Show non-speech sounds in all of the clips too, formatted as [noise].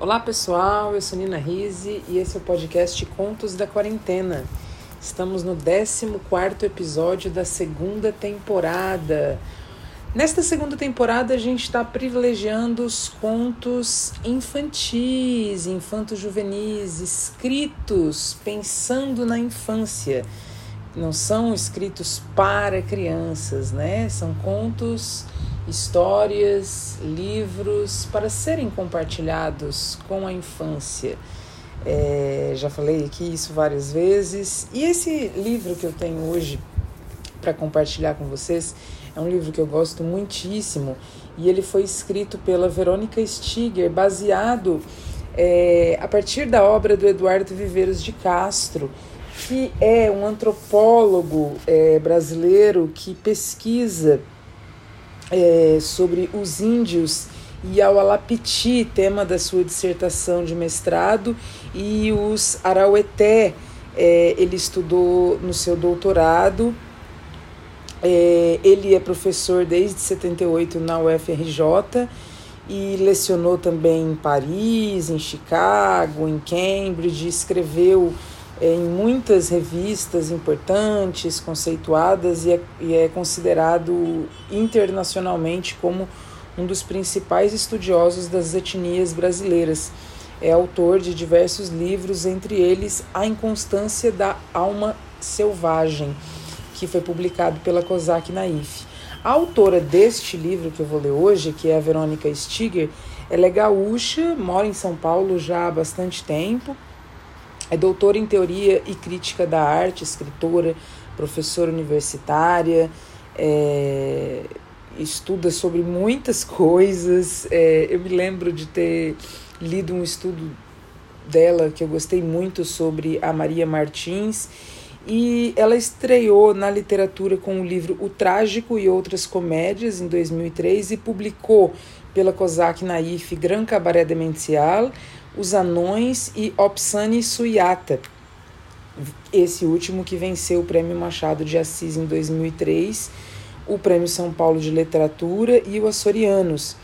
Olá pessoal, eu sou Nina Rise e esse é o podcast Contos da Quarentena. Estamos no 14 episódio da segunda temporada. Nesta segunda temporada a gente está privilegiando os contos infantis, infantos juvenis, escritos pensando na infância. Não são escritos para crianças, né? São contos histórias, livros para serem compartilhados com a infância. É, já falei aqui isso várias vezes. E esse livro que eu tenho hoje para compartilhar com vocês é um livro que eu gosto muitíssimo e ele foi escrito pela Verônica Stiger, baseado é, a partir da obra do Eduardo Viveiros de Castro, que é um antropólogo é, brasileiro que pesquisa é, sobre os índios e ao Alapiti, tema da sua dissertação de mestrado, e os Araueté, é, ele estudou no seu doutorado. É, ele é professor desde 78 na UFRJ e lecionou também em Paris, em Chicago, em Cambridge, escreveu em muitas revistas importantes, conceituadas, e é, e é considerado internacionalmente como um dos principais estudiosos das etnias brasileiras. É autor de diversos livros, entre eles A Inconstância da Alma Selvagem, que foi publicado pela COSAC Naif. A autora deste livro que eu vou ler hoje, que é a Verônica Stiger, ela é gaúcha, mora em São Paulo já há bastante tempo, é doutora em teoria e crítica da arte, escritora, professora universitária, é, estuda sobre muitas [laughs] coisas. É, eu me lembro de ter lido um estudo dela que eu gostei muito sobre a Maria Martins. E ela estreou na literatura com o livro O Trágico e Outras Comédias, em 2003, e publicou pela COSAC Naif Gran Cabaré Demencial, os Anões e Opsani Suyata. Esse último que venceu o Prêmio Machado de Assis em 2003, o Prêmio São Paulo de Literatura e o Açorianos.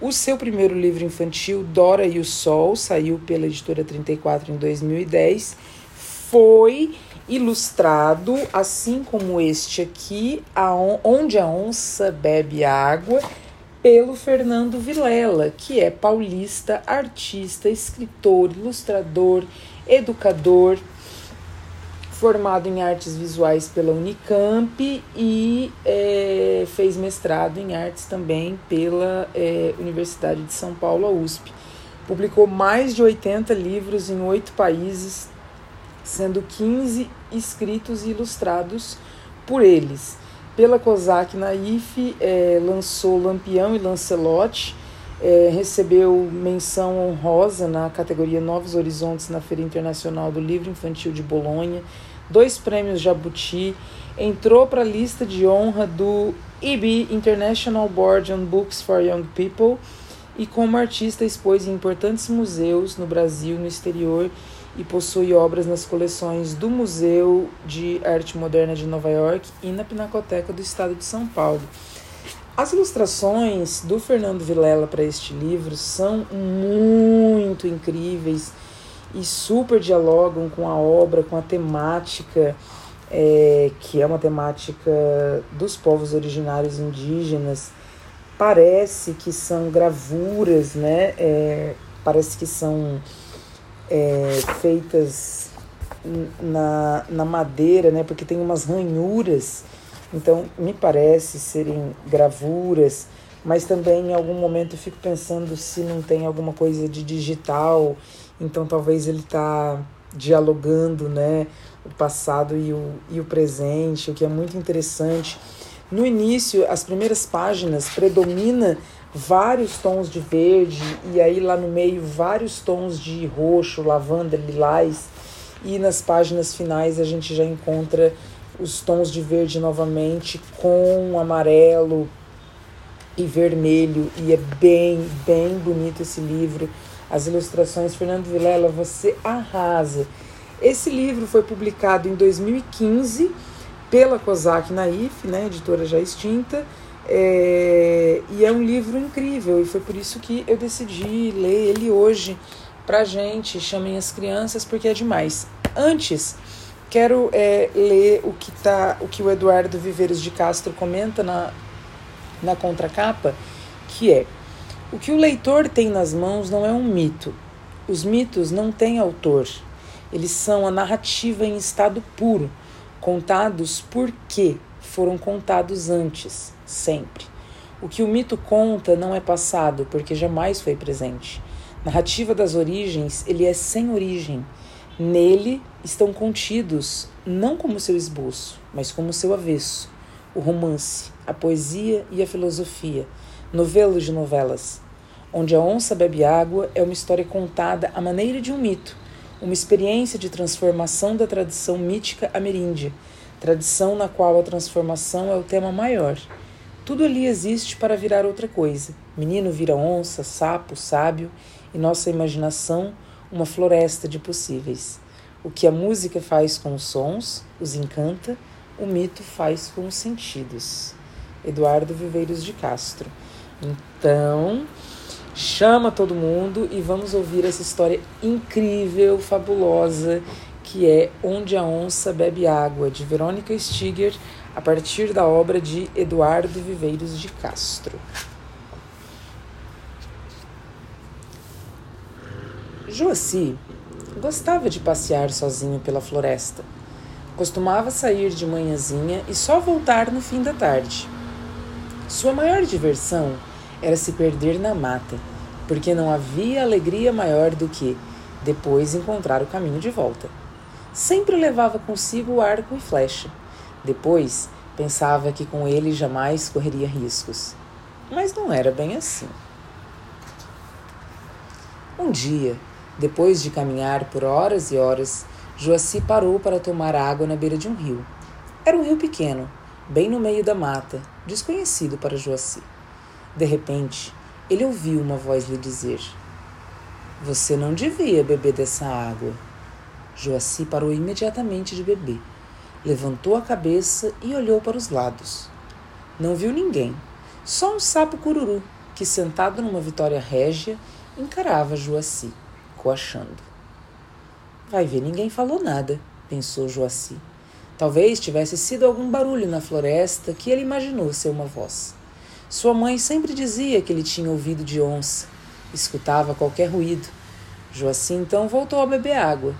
O seu primeiro livro infantil, Dora e o Sol, saiu pela editora 34 em 2010, foi ilustrado, assim como este aqui, Onde a Onça Bebe Água, pelo Fernando Vilela, que é paulista, artista, escritor, ilustrador, educador, formado em artes visuais pela Unicamp e é, fez mestrado em artes também pela é, Universidade de São Paulo, USP. Publicou mais de 80 livros em oito países, sendo 15 escritos e ilustrados por eles pela COSAC na IFE, é, lançou Lampião e Lancelote, é, recebeu menção honrosa na categoria Novos Horizontes na Feira Internacional do Livro Infantil de Bolonha, dois prêmios Jabuti, entrou para a lista de honra do IB International Board on Books for Young People e como artista expôs em importantes museus no Brasil e no exterior e possui obras nas coleções do Museu de Arte Moderna de Nova York e na Pinacoteca do Estado de São Paulo. As ilustrações do Fernando Vilela para este livro são muito incríveis e super dialogam com a obra, com a temática, é, que é uma temática dos povos originários indígenas. Parece que são gravuras, né? É, parece que são é, feitas na, na madeira, né? Porque tem umas ranhuras, então me parece serem gravuras, mas também em algum momento eu fico pensando se não tem alguma coisa de digital, então talvez ele está dialogando, né? O passado e o, e o presente, o que é muito interessante. No início, as primeiras páginas predomina vários tons de verde e aí lá no meio vários tons de roxo, lavanda, lilás e nas páginas finais a gente já encontra os tons de verde novamente com amarelo e vermelho e é bem, bem bonito esse livro. As ilustrações, Fernando Vilela, você arrasa. Esse livro foi publicado em 2015 pela COSAC Naif, né, editora já extinta, É, e é um livro incrível, e foi por isso que eu decidi ler ele hoje pra gente. Chamem as crianças, porque é demais. Antes, quero é, ler o que, tá, o que o Eduardo Viveiros de Castro comenta na, na contracapa, que é o que o leitor tem nas mãos não é um mito. Os mitos não têm autor. Eles são a narrativa em estado puro, contados porque foram contados antes sempre. O que o mito conta não é passado, porque jamais foi presente. Narrativa das origens, ele é sem origem. Nele estão contidos, não como seu esboço, mas como seu avesso, o romance, a poesia e a filosofia, novelos de novelas. Onde a onça bebe água é uma história contada à maneira de um mito, uma experiência de transformação da tradição mítica ameríndia, tradição na qual a transformação é o tema maior. Tudo ali existe para virar outra coisa. Menino vira onça, sapo, sábio, e nossa imaginação uma floresta de possíveis. O que a música faz com os sons, os encanta, o mito faz com os sentidos. Eduardo Viveiros de Castro. Então, chama todo mundo e vamos ouvir essa história incrível, fabulosa, que é Onde a Onça Bebe Água, de Verônica Stiger, a partir da obra de Eduardo Viveiros de Castro. Joaci gostava de passear sozinho pela floresta. Costumava sair de manhãzinha e só voltar no fim da tarde. Sua maior diversão era se perder na mata, porque não havia alegria maior do que depois encontrar o caminho de volta. Sempre levava consigo o arco e flecha depois, pensava que com ele jamais correria riscos. Mas não era bem assim. Um dia, depois de caminhar por horas e horas, Joaci parou para tomar água na beira de um rio. Era um rio pequeno, bem no meio da mata, desconhecido para Joaci. De repente, ele ouviu uma voz lhe dizer: Você não devia beber dessa água. Joaci parou imediatamente de beber levantou a cabeça e olhou para os lados. Não viu ninguém, só um sapo cururu que, sentado numa vitória régia, encarava Joaci, coachando. Vai ver, ninguém falou nada, pensou Joaci. Talvez tivesse sido algum barulho na floresta que ele imaginou ser uma voz. Sua mãe sempre dizia que ele tinha ouvido de onça, escutava qualquer ruído. Joaci então voltou a beber água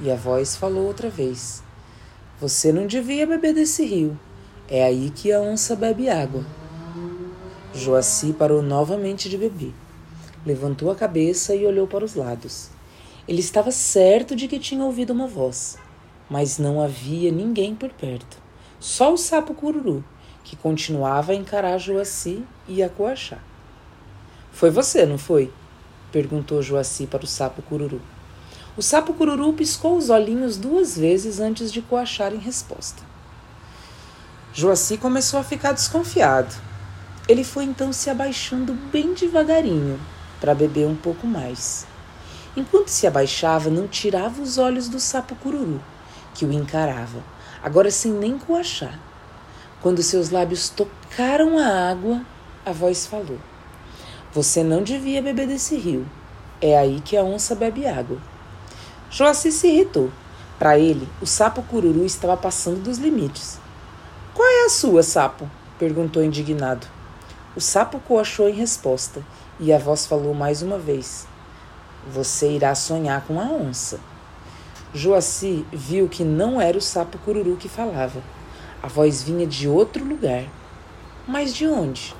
e a voz falou outra vez. Você não devia beber desse rio. É aí que a onça bebe água. Joaci parou novamente de beber. Levantou a cabeça e olhou para os lados. Ele estava certo de que tinha ouvido uma voz, mas não havia ninguém por perto. Só o sapo cururu, que continuava a encarar Joaci e a coachar. Foi você, não foi? perguntou Joaci para o sapo cururu. O sapo cururu piscou os olhinhos duas vezes antes de coachar em resposta. Joaci começou a ficar desconfiado. Ele foi então se abaixando bem devagarinho para beber um pouco mais. Enquanto se abaixava, não tirava os olhos do sapo cururu, que o encarava, agora sem nem coachar. Quando seus lábios tocaram a água, a voz falou: Você não devia beber desse rio. É aí que a onça bebe água. Joaci se irritou. Para ele, o sapo cururu estava passando dos limites. Qual é a sua, sapo? perguntou indignado. O sapo coachou em resposta, e a voz falou mais uma vez: Você irá sonhar com a onça. Joaci viu que não era o sapo cururu que falava. A voz vinha de outro lugar. Mas de onde?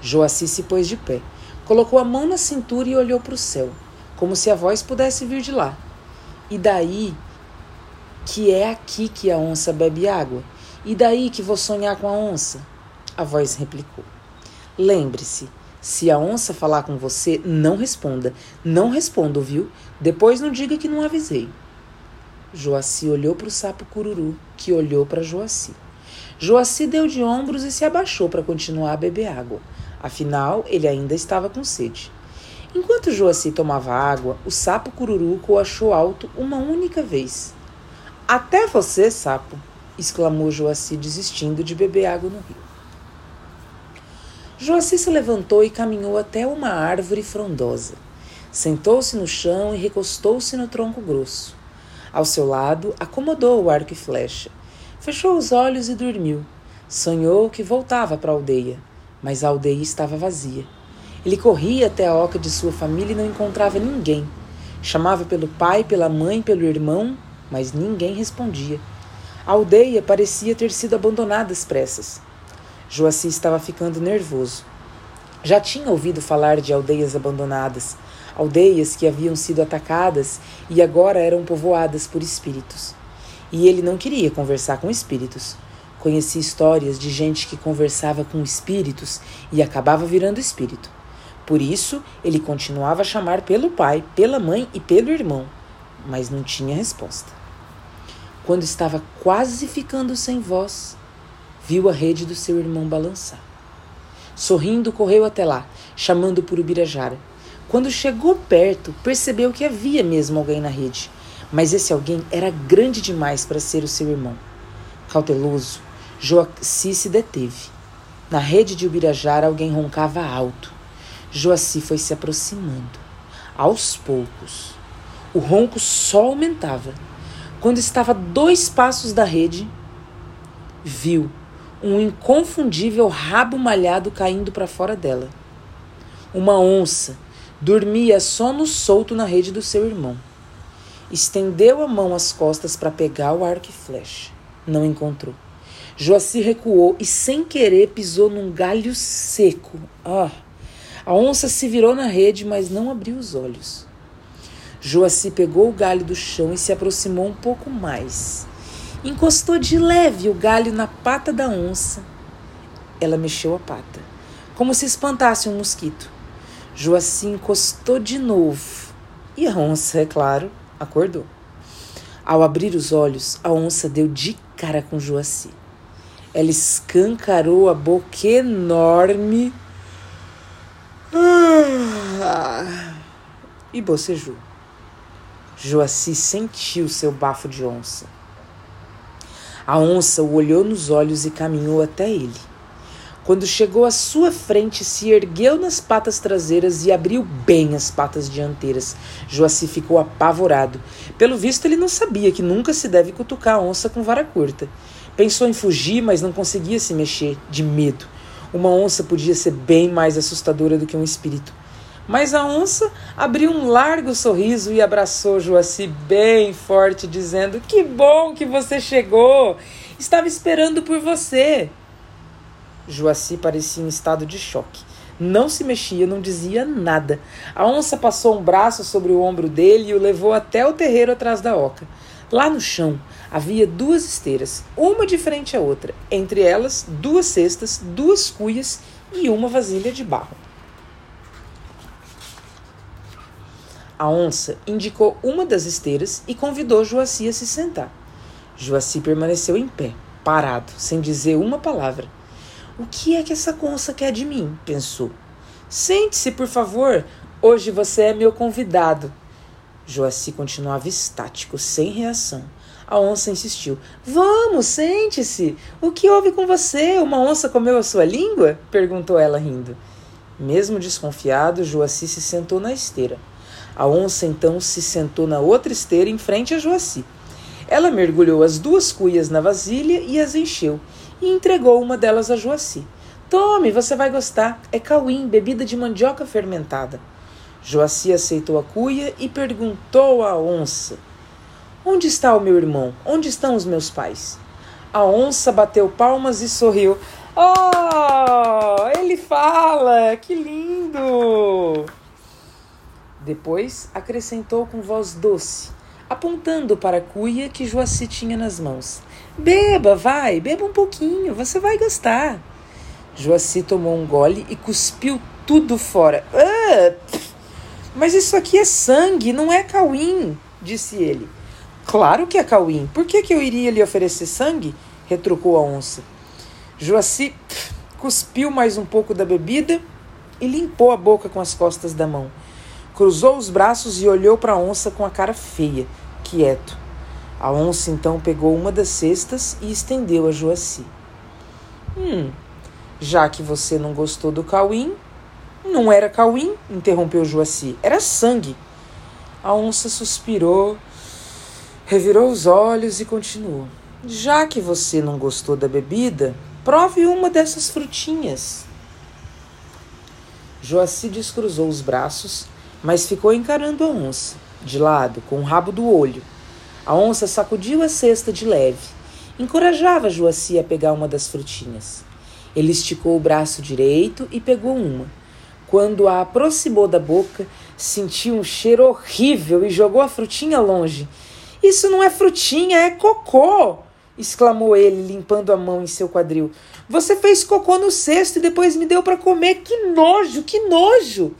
Joaci se pôs de pé, colocou a mão na cintura e olhou para o céu como se a voz pudesse vir de lá. E daí que é aqui que a onça bebe água? E daí que vou sonhar com a onça? A voz replicou. Lembre-se, se a onça falar com você, não responda. Não responda, viu? Depois não diga que não avisei. Joaci olhou para o sapo cururu, que olhou para Joaci. Joaci deu de ombros e se abaixou para continuar a beber água. Afinal, ele ainda estava com sede. Enquanto Joaci tomava água, o sapo cururu coachou alto uma única vez. Até você, sapo! exclamou Joaci, desistindo de beber água no rio. Joaci se levantou e caminhou até uma árvore frondosa. Sentou-se no chão e recostou-se no tronco grosso. Ao seu lado, acomodou o arco e flecha. Fechou os olhos e dormiu. Sonhou que voltava para a aldeia, mas a aldeia estava vazia. Ele corria até a oca de sua família e não encontrava ninguém. Chamava pelo pai, pela mãe, pelo irmão, mas ninguém respondia. A aldeia parecia ter sido abandonada às pressas. Joaci estava ficando nervoso. Já tinha ouvido falar de aldeias abandonadas, aldeias que haviam sido atacadas e agora eram povoadas por espíritos. E ele não queria conversar com espíritos. Conhecia histórias de gente que conversava com espíritos e acabava virando espírito. Por isso, ele continuava a chamar pelo pai, pela mãe e pelo irmão, mas não tinha resposta. Quando estava quase ficando sem voz, viu a rede do seu irmão balançar. Sorrindo, correu até lá, chamando por Ubirajara. Quando chegou perto, percebeu que havia mesmo alguém na rede, mas esse alguém era grande demais para ser o seu irmão. Cauteloso, Joaci se deteve. Na rede de Ubirajara, alguém roncava alto. Joaci foi se aproximando. Aos poucos, o ronco só aumentava. Quando estava a dois passos da rede, viu um inconfundível rabo malhado caindo para fora dela. Uma onça dormia sono solto na rede do seu irmão. Estendeu a mão às costas para pegar o arco e flecha. Não encontrou. Joaci recuou e, sem querer, pisou num galho seco. Ah! A onça se virou na rede, mas não abriu os olhos. Joaci pegou o galho do chão e se aproximou um pouco mais. Encostou de leve o galho na pata da onça. Ela mexeu a pata, como se espantasse um mosquito. Joaci encostou de novo. E a onça, é claro, acordou. Ao abrir os olhos, a onça deu de cara com Joaci. Ela escancarou a boca enorme e bocejou. Joaci sentiu seu bafo de onça. A onça o olhou nos olhos e caminhou até ele. Quando chegou à sua frente, se ergueu nas patas traseiras e abriu bem as patas dianteiras. Joaci ficou apavorado. Pelo visto, ele não sabia que nunca se deve cutucar a onça com vara curta. Pensou em fugir, mas não conseguia se mexer, de medo. Uma onça podia ser bem mais assustadora do que um espírito. Mas a onça abriu um largo sorriso e abraçou Joaci bem forte, dizendo: Que bom que você chegou! Estava esperando por você. Joaci parecia em estado de choque. Não se mexia, não dizia nada. A onça passou um braço sobre o ombro dele e o levou até o terreiro atrás da oca. Lá no chão havia duas esteiras, uma de frente à outra, entre elas duas cestas, duas cuias e uma vasilha de barro. A onça indicou uma das esteiras e convidou Joaci a se sentar. Joaci permaneceu em pé, parado, sem dizer uma palavra. O que é que essa onça quer de mim? pensou. Sente-se, por favor. Hoje você é meu convidado. Joaci continuava estático, sem reação. A onça insistiu. Vamos, sente-se. O que houve com você? Uma onça comeu a sua língua? perguntou ela rindo. Mesmo desconfiado, Joaci se sentou na esteira. A onça então se sentou na outra esteira em frente a Joaci. Ela mergulhou as duas cuias na vasilha e as encheu, e entregou uma delas a Joaci. Tome, você vai gostar. É cauim, bebida de mandioca fermentada. Joaci aceitou a cuia e perguntou à onça: Onde está o meu irmão? Onde estão os meus pais? A onça bateu palmas e sorriu. Oh, ele fala! Que lindo! Depois acrescentou com voz doce, apontando para a cuia que Joaci tinha nas mãos. Beba, vai, beba um pouquinho, você vai gostar. Joaci tomou um gole e cuspiu tudo fora. Ah, mas isso aqui é sangue, não é cauim, disse ele. Claro que é cauim. Por que, que eu iria lhe oferecer sangue? retrucou a onça. Joaci cuspiu mais um pouco da bebida e limpou a boca com as costas da mão cruzou os braços e olhou para a onça com a cara feia, quieto. A onça então pegou uma das cestas e estendeu a Joaci. Hum, Já que você não gostou do cauim, não era cauim, interrompeu Joaci, era sangue. A onça suspirou, revirou os olhos e continuou. Já que você não gostou da bebida, prove uma dessas frutinhas. Joaci descruzou os braços, mas ficou encarando a onça, de lado, com o rabo do olho. A onça sacudiu a cesta de leve. Encorajava Joaci a pegar uma das frutinhas. Ele esticou o braço direito e pegou uma. Quando a aproximou da boca, sentiu um cheiro horrível e jogou a frutinha longe. Isso não é frutinha, é cocô! exclamou ele, limpando a mão em seu quadril. Você fez cocô no cesto e depois me deu para comer. Que nojo, que nojo!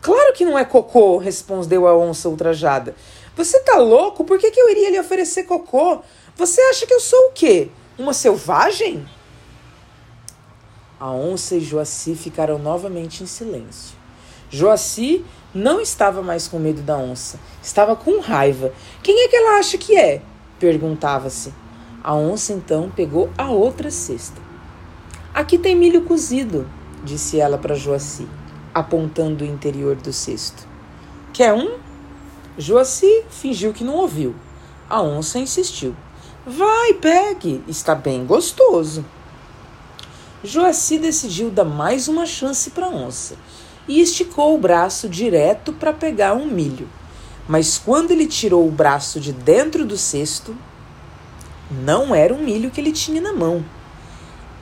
Claro que não é cocô, respondeu a onça ultrajada. Você tá louco? Por que, que eu iria lhe oferecer cocô? Você acha que eu sou o quê? Uma selvagem? A onça e Joaci ficaram novamente em silêncio. Joaci não estava mais com medo da onça, estava com raiva. Quem é que ela acha que é? perguntava-se. A onça então pegou a outra cesta. Aqui tem milho cozido, disse ela para Joaci, apontando o interior do cesto. Quer um? Joaci fingiu que não ouviu. A onça insistiu. Vai, pegue, está bem gostoso. Joaci decidiu dar mais uma chance para a onça e esticou o braço direto para pegar um milho. Mas quando ele tirou o braço de dentro do cesto, não era um milho que ele tinha na mão.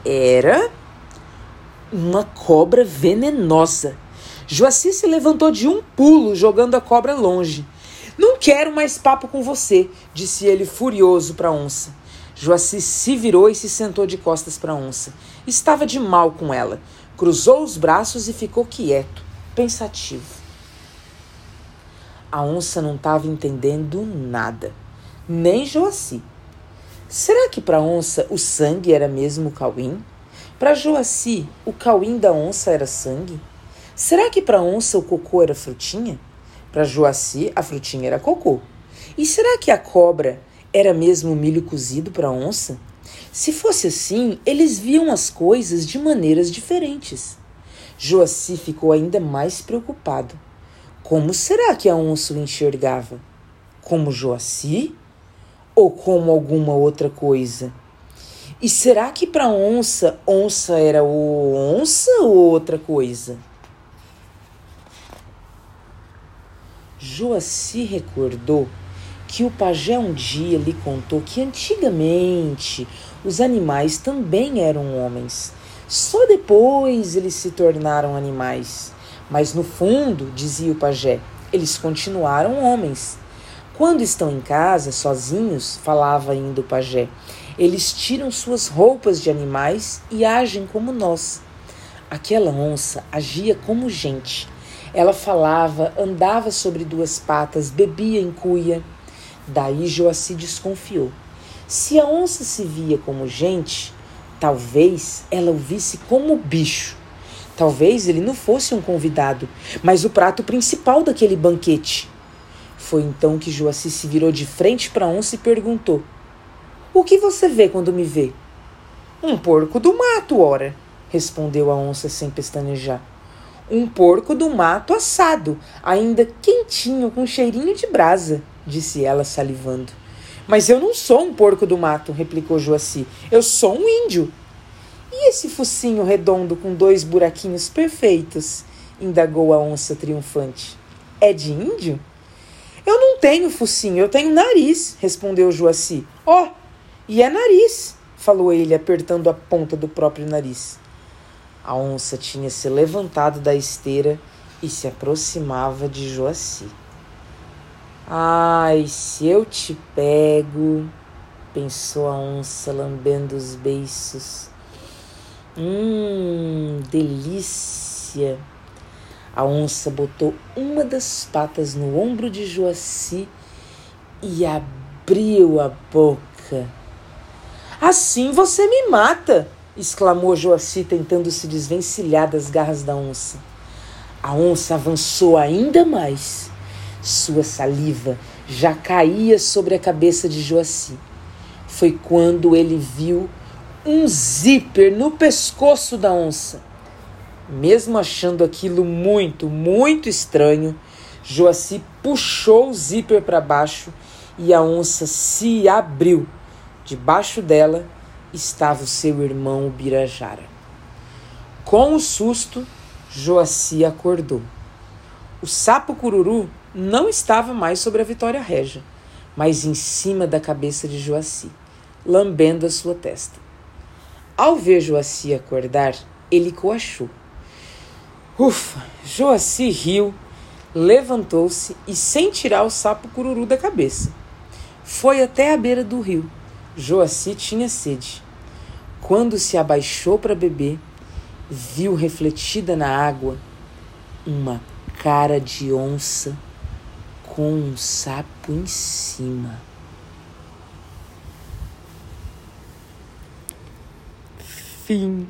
Era uma cobra venenosa. Joaci se levantou de um pulo, jogando a cobra longe. Não quero mais papo com você, disse ele furioso para a onça. Joaci se virou e se sentou de costas para a onça. Estava de mal com ela. Cruzou os braços e ficou quieto, pensativo. A onça não estava entendendo nada, nem Joaci. Será que para a onça o sangue era mesmo o cauim? Para Joaci, o cauim da onça era sangue? Será que para a onça o cocô era frutinha? Para Joaci, a frutinha era cocô. E será que a cobra era mesmo milho cozido para onça? Se fosse assim, eles viam as coisas de maneiras diferentes. Joaci ficou ainda mais preocupado. Como será que a onça o enxergava? Como Joaci? Ou como alguma outra coisa? E será que para onça, onça era o onça ou outra coisa? Joaci recordou que o pajé um dia lhe contou que antigamente os animais também eram homens. Só depois eles se tornaram animais. Mas no fundo, dizia o pajé, eles continuaram homens. Quando estão em casa, sozinhos, falava ainda o pajé, eles tiram suas roupas de animais e agem como nós. Aquela onça agia como gente. Ela falava, andava sobre duas patas, bebia em cuia. Daí Joaci desconfiou. Se a onça se via como gente, talvez ela o visse como bicho. Talvez ele não fosse um convidado, mas o prato principal daquele banquete. Foi então que Joaci se virou de frente para a onça e perguntou: O que você vê quando me vê? Um porco do mato, ora, respondeu a onça sem pestanejar. Um porco do mato assado, ainda quentinho, com cheirinho de brasa disse ela salivando. Mas eu não sou um porco do mato, replicou Joaci. Eu sou um índio. E esse focinho redondo com dois buraquinhos perfeitos? indagou a onça triunfante. É de índio? Eu não tenho focinho, eu tenho nariz, respondeu Joaci. Ó, oh, e é nariz, falou ele, apertando a ponta do próprio nariz. A onça tinha se levantado da esteira e se aproximava de Joaci. Ai, se eu te pego, pensou a onça lambendo os beiços. Hum, delícia! A onça botou uma das patas no ombro de Joaci e abriu a boca. Assim você me mata! exclamou Joaci, tentando se desvencilhar das garras da onça. A onça avançou ainda mais sua saliva já caía sobre a cabeça de Joaci. Foi quando ele viu um zíper no pescoço da onça. Mesmo achando aquilo muito, muito estranho, Joaci puxou o zíper para baixo e a onça se abriu. Debaixo dela estava o seu irmão Birajara. Com o susto, Joaci acordou. O sapo cururu não estava mais sobre a Vitória Régia, mas em cima da cabeça de Joaci, lambendo a sua testa. Ao ver Joaci acordar, ele coachou. Ufa! Joaci riu, levantou-se e, sem tirar o sapo cururu da cabeça, foi até a beira do rio. Joaci tinha sede. Quando se abaixou para beber, viu refletida na água uma cara de onça com um sapo em cima. Fim.